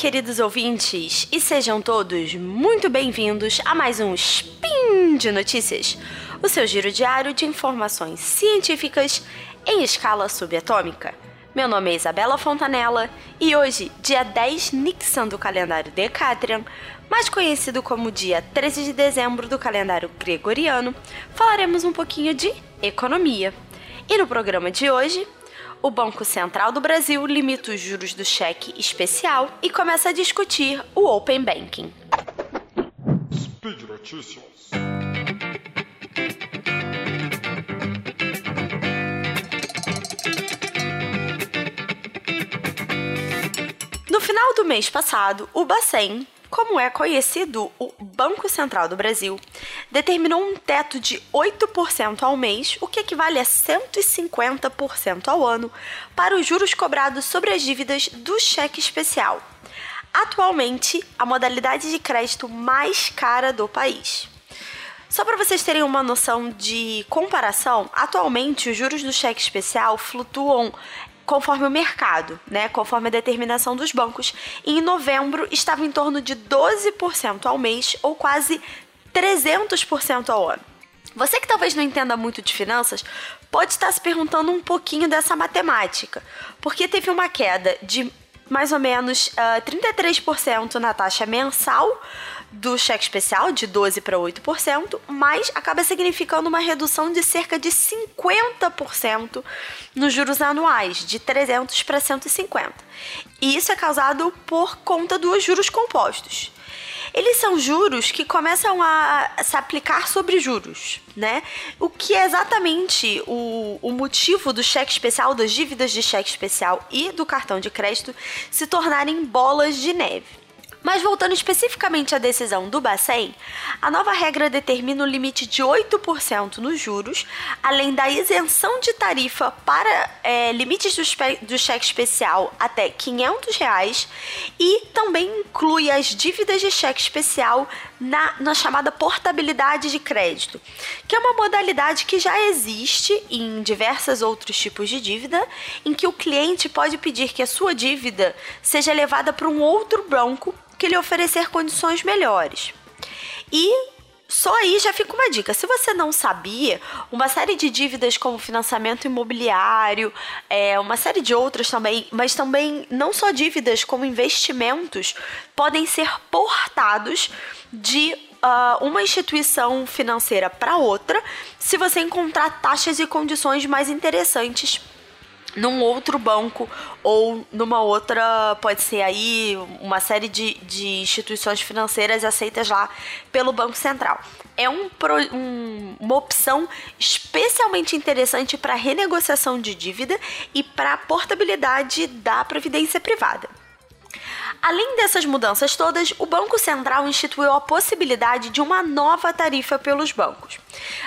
queridos ouvintes, e sejam todos muito bem-vindos a mais um Spin de Notícias, o seu giro diário de informações científicas em escala subatômica. Meu nome é Isabela Fontanella e hoje, dia 10 Nixon do calendário Decatrian, mais conhecido como dia 13 de dezembro do calendário gregoriano, falaremos um pouquinho de economia. E no programa de hoje, o Banco Central do Brasil limita os juros do cheque especial e começa a discutir o Open Banking. Speed Notícias. No final do mês passado, o Bacen como é conhecido, o Banco Central do Brasil determinou um teto de 8% ao mês, o que equivale a 150% ao ano, para os juros cobrados sobre as dívidas do cheque especial. Atualmente, a modalidade de crédito mais cara do país. Só para vocês terem uma noção de comparação, atualmente os juros do cheque especial flutuam conforme o mercado, né, conforme a determinação dos bancos. E em novembro estava em torno de 12% ao mês ou quase 300% ao ano. Você que talvez não entenda muito de finanças, pode estar se perguntando um pouquinho dessa matemática, porque teve uma queda de mais ou menos uh, ah, 33% na taxa mensal do cheque especial, de 12% para 8%, mas acaba significando uma redução de cerca de 50% nos juros anuais, de 300 para 150. E isso é causado por conta dos juros compostos. Eles são juros que começam a se aplicar sobre juros, né? O que é exatamente o, o motivo do cheque especial, das dívidas de cheque especial e do cartão de crédito se tornarem bolas de neve. Mas voltando especificamente à decisão do Bacen, a nova regra determina o limite de 8% nos juros, além da isenção de tarifa para é, limites do, do, cheque especial até 500 reais, e também inclui as dívidas de cheque especial na, na chamada portabilidade de crédito, que é uma modalidade que já existe em diversos outros tipos de dívida, em que o cliente pode pedir que a sua dívida seja levada para um outro banco que lhe oferecer condições melhores. E só aí já fica uma dica. Se você não sabia, uma série de dívidas como financiamento imobiliário, é, uma série de outras também, mas também não só dívidas como investimentos, podem ser portados de uh, uma instituição financeira para outra se você encontrar taxas e condições mais interessantes num outro banco ou numa outra, pode ser aí uma série de, de instituições financeiras aceitas lá pelo Banco Central. É um, um, uma opção especialmente interessante para renegociação de dívida e para portabilidade da previdência privada. Além dessas mudanças todas, o Banco Central instituiu a possibilidade de uma nova tarifa pelos bancos.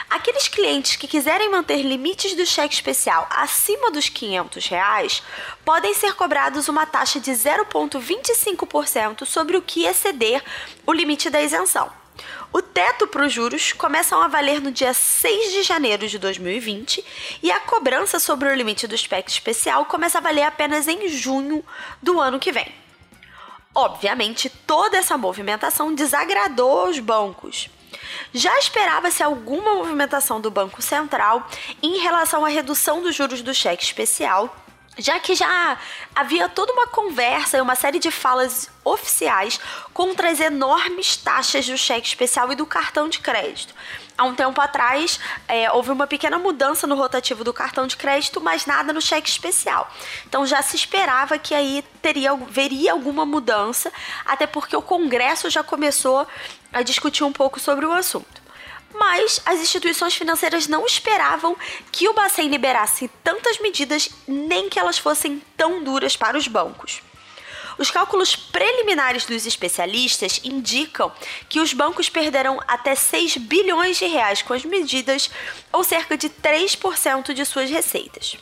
Aqueles clientes que quiserem manter limites do cheque especial acima dos 500 reais, podem ser cobrados uma taxa de 0,25% sobre o que exceder o limite da isenção. O teto para os juros começam a valer no dia 6 de janeiro de 2020 e a cobrança sobre o limite do cheque especial começa a valer apenas em junho do ano que vem. Obviamente, toda essa movimentação desagradou aos bancos. Já esperava-se alguma movimentação do Banco Central em relação à redução dos juros do cheque especial, já que já havia toda uma conversa e uma série de falas oficiais contra as enormes taxas do cheque especial e do cartão de crédito. Há um tempo atrás, é, houve uma pequena mudança no rotativo do cartão de crédito, mas nada no cheque especial. Então já se esperava que aí teria, veria alguma mudança, até porque o Congresso já começou a discutir um pouco sobre o assunto. Mas as instituições financeiras não esperavam que o Bacen liberasse tantas medidas, nem que elas fossem tão duras para os bancos. Os cálculos preliminares dos especialistas indicam que os bancos perderão até 6 bilhões de reais com as medidas, ou cerca de 3% de suas receitas.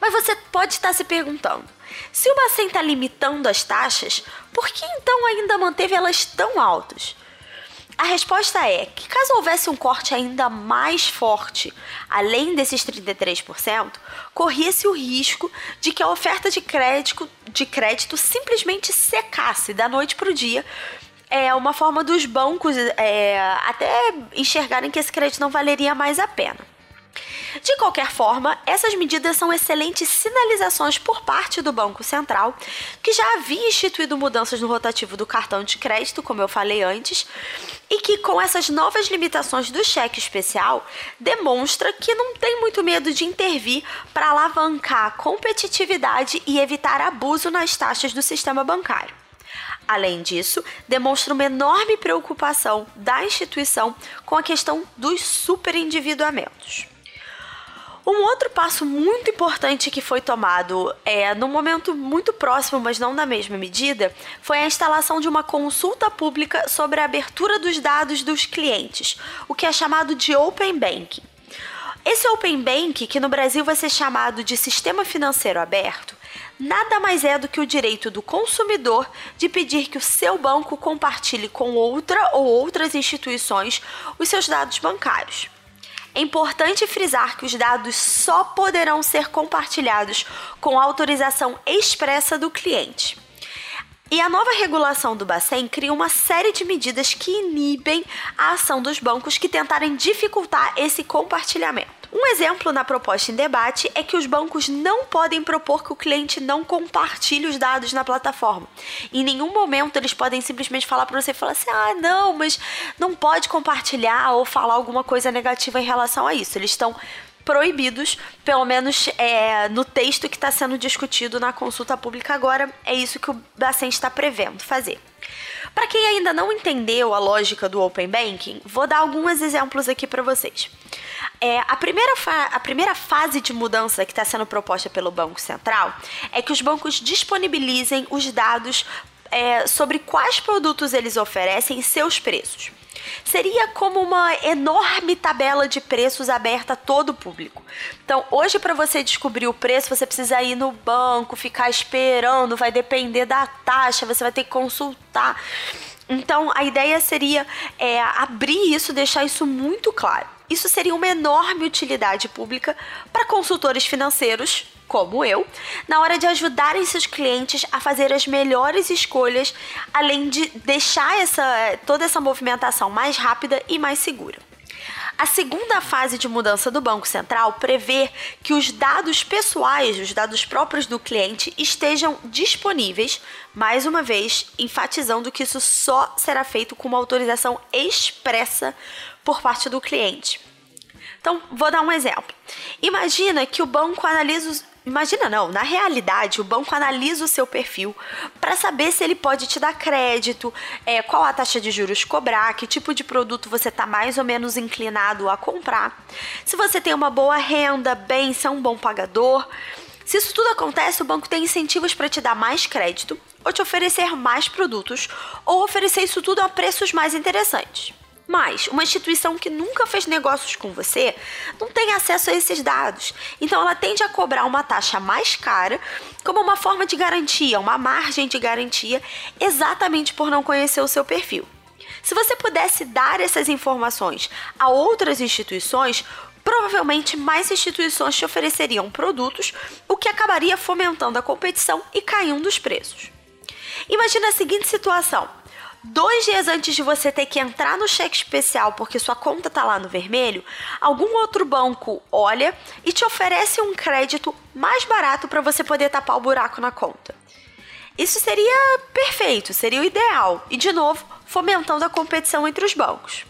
Mas você pode estar se perguntando: se o Bacen está limitando as taxas, por que então ainda manteve elas tão altas? A resposta é que, caso houvesse um corte ainda mais forte, além desses 33%, corria-se o risco de que a oferta de crédito, de crédito simplesmente secasse da noite para o dia. É uma forma dos bancos é, até enxergarem que esse crédito não valeria mais a pena. De qualquer forma, essas medidas são excelentes sinalizações por parte do Banco Central, que já havia instituído mudanças no rotativo do cartão de crédito, como eu falei antes, e que com essas novas limitações do cheque especial demonstra que não tem muito medo de intervir para alavancar a competitividade e evitar abuso nas taxas do sistema bancário. Além disso, demonstra uma enorme preocupação da instituição com a questão dos superendividamentos. Um outro passo muito importante que foi tomado é, num momento muito próximo, mas não na mesma medida, foi a instalação de uma consulta pública sobre a abertura dos dados dos clientes, o que é chamado de Open Banking. Esse Open Bank, que no Brasil vai ser chamado de Sistema Financeiro Aberto, nada mais é do que o direito do consumidor de pedir que o seu banco compartilhe com outra ou outras instituições os seus dados bancários. É importante frisar que os dados só poderão ser compartilhados com autorização expressa do cliente. E a nova regulação do Bacen cria uma série de medidas que inibem a ação dos bancos que tentarem dificultar esse compartilhamento. Um exemplo na proposta em debate é que os bancos não podem propor que o cliente não compartilhe os dados na plataforma. Em nenhum momento eles podem simplesmente falar para você falar assim: "Ah, não, mas não pode compartilhar ou falar alguma coisa negativa em relação a isso". Eles estão proibidos, pelo menos é, no texto que está sendo discutido na consulta pública agora, é isso que o Bacen está prevendo fazer. Para quem ainda não entendeu a lógica do Open Banking, vou dar alguns exemplos aqui para vocês. É, a, primeira a primeira fase de mudança que está sendo proposta pelo Banco Central é que os bancos disponibilizem os dados é, sobre quais produtos eles oferecem e seus preços. Seria como uma enorme tabela de preços aberta a todo o público. Então, hoje, para você descobrir o preço, você precisa ir no banco, ficar esperando, vai depender da taxa, você vai ter que consultar. Então, a ideia seria é, abrir isso, deixar isso muito claro. Isso seria uma enorme utilidade pública para consultores financeiros, como eu, na hora de ajudarem seus clientes a fazer as melhores escolhas, além de deixar essa, toda essa movimentação mais rápida e mais segura. A segunda fase de mudança do Banco Central prevê que os dados pessoais, os dados próprios do cliente, estejam disponíveis, mais uma vez, enfatizando que isso só será feito com uma autorização expressa por parte do cliente. Então, vou dar um exemplo. Imagina que o banco analisa os, Imagina não, na realidade o banco analisa o seu perfil para saber se ele pode te dar crédito, é, qual a taxa de juros cobrar, que tipo de produto você está mais ou menos inclinado a comprar, se você tem uma boa renda, bem, se é um bom pagador. Se isso tudo acontece, o banco tem incentivos para te dar mais crédito, ou te oferecer mais produtos, ou oferecer isso tudo a preços mais interessantes. Mas uma instituição que nunca fez negócios com você não tem acesso a esses dados. Então ela tende a cobrar uma taxa mais cara como uma forma de garantia, uma margem de garantia, exatamente por não conhecer o seu perfil. Se você pudesse dar essas informações a outras instituições, provavelmente mais instituições te ofereceriam produtos, o que acabaria fomentando a competição e caindo os preços. Imagina a seguinte situação: dois dias antes de você ter que entrar no cheque especial porque sua conta tá lá no vermelho, algum outro banco olha e te oferece um crédito mais barato para você poder tapar o buraco na conta. Isso seria perfeito, seria o ideal e de novo fomentando a competição entre os bancos.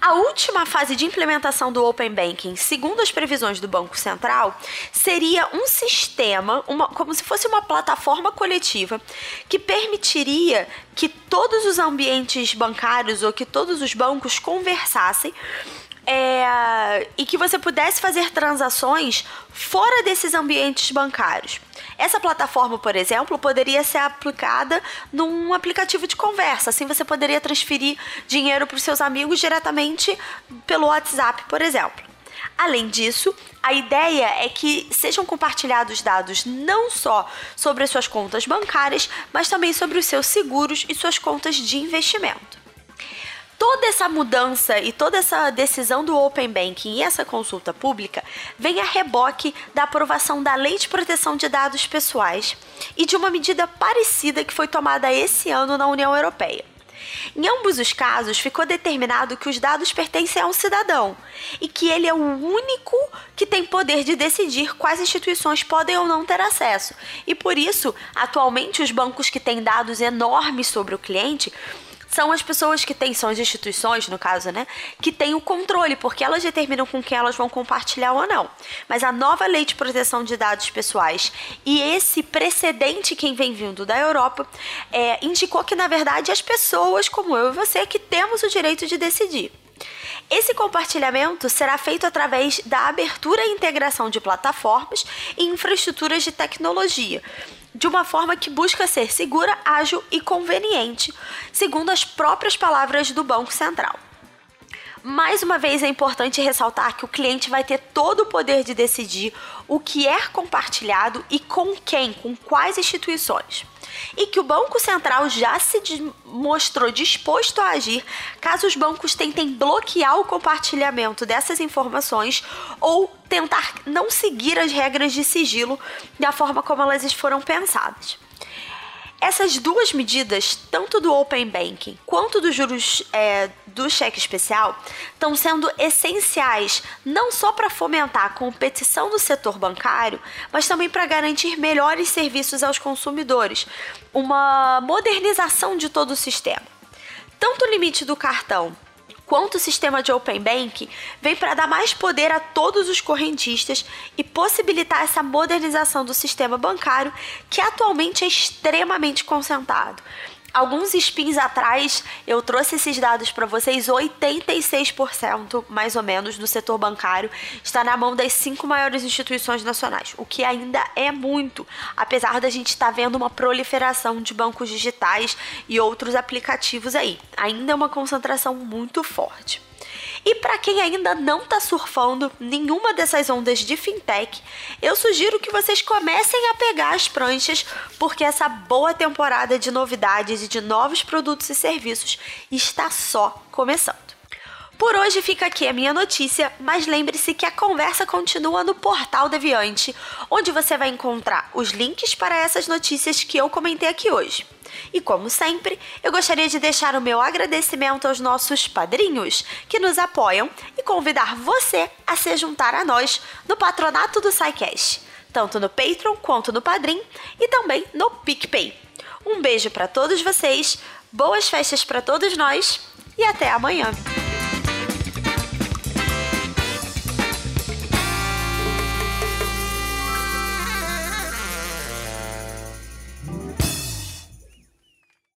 A última fase de implementação do Open Banking, segundo as previsões do Banco Central, seria um sistema, uma, como se fosse uma plataforma coletiva, que permitiria que todos os ambientes bancários ou que todos os bancos conversassem é, e que você pudesse fazer transações fora desses ambientes bancários. Essa plataforma, por exemplo, poderia ser aplicada num aplicativo de conversa. Assim você poderia transferir dinheiro para os seus amigos diretamente pelo WhatsApp, por exemplo. Além disso, a ideia é que sejam compartilhados dados não só sobre as suas contas bancárias, mas também sobre os seus seguros e suas contas de investimento. Essa mudança e toda essa decisão do Open Banking e essa consulta pública vem a reboque da aprovação da Lei de Proteção de Dados Pessoais e de uma medida parecida que foi tomada esse ano na União Europeia. Em ambos os casos, ficou determinado que os dados pertencem a um cidadão e que ele é o único que tem poder de decidir quais instituições podem ou não ter acesso. E por isso, atualmente, os bancos que têm dados enormes sobre o cliente são as pessoas que têm, são as instituições, no caso, né, que têm o controle, porque elas determinam com quem elas vão compartilhar ou não. Mas a nova lei de proteção de dados pessoais e esse precedente que vem vindo da Europa é, indicou que, na verdade, as pessoas como eu e você que temos o direito de decidir. Esse compartilhamento será feito através da abertura e integração de plataformas e infraestruturas de tecnologia, de uma forma que busca ser segura, ágil e conveniente, segundo as próprias palavras do Banco Central. Mais uma vez é importante ressaltar que o cliente vai ter todo o poder de decidir o que é compartilhado e com quem, com quais instituições e que o Banco Central já se mostrou disposto a agir caso os bancos tentem bloquear o compartilhamento dessas informações ou tentar não seguir as regras de sigilo da forma como elas foram pensadas. Essas duas medidas, tanto do Open Banking quanto dos juros é, do cheque especial, estão sendo essenciais não só para fomentar a competição no setor bancário, mas também para garantir melhores serviços aos consumidores, uma modernização de todo o sistema. Tanto o limite do cartão quanto o sistema de Open Bank vem para dar mais poder a todos os correntistas e possibilitar essa modernização do sistema bancário que atualmente é extremamente concentrado. Alguns spins atrás, eu trouxe esses dados para vocês: 86% mais ou menos do setor bancário está na mão das cinco maiores instituições nacionais, o que ainda é muito, apesar da gente estar tá vendo uma proliferação de bancos digitais e outros aplicativos aí. Ainda é uma concentração muito forte. E para quem ainda não está surfando nenhuma dessas ondas de fintech, eu sugiro que vocês comecem a pegar as pranchas, porque essa boa temporada de novidades e de novos produtos e serviços está só começando. Por hoje fica aqui a minha notícia, mas lembre-se que a conversa continua no Portal Deviante, onde você vai encontrar os links para essas notícias que eu comentei aqui hoje. E como sempre, eu gostaria de deixar o meu agradecimento aos nossos padrinhos que nos apoiam e convidar você a se juntar a nós no patronato do SciCast, tanto no Patreon quanto no Padrim e também no PicPay. Um beijo para todos vocês, boas festas para todos nós e até amanhã!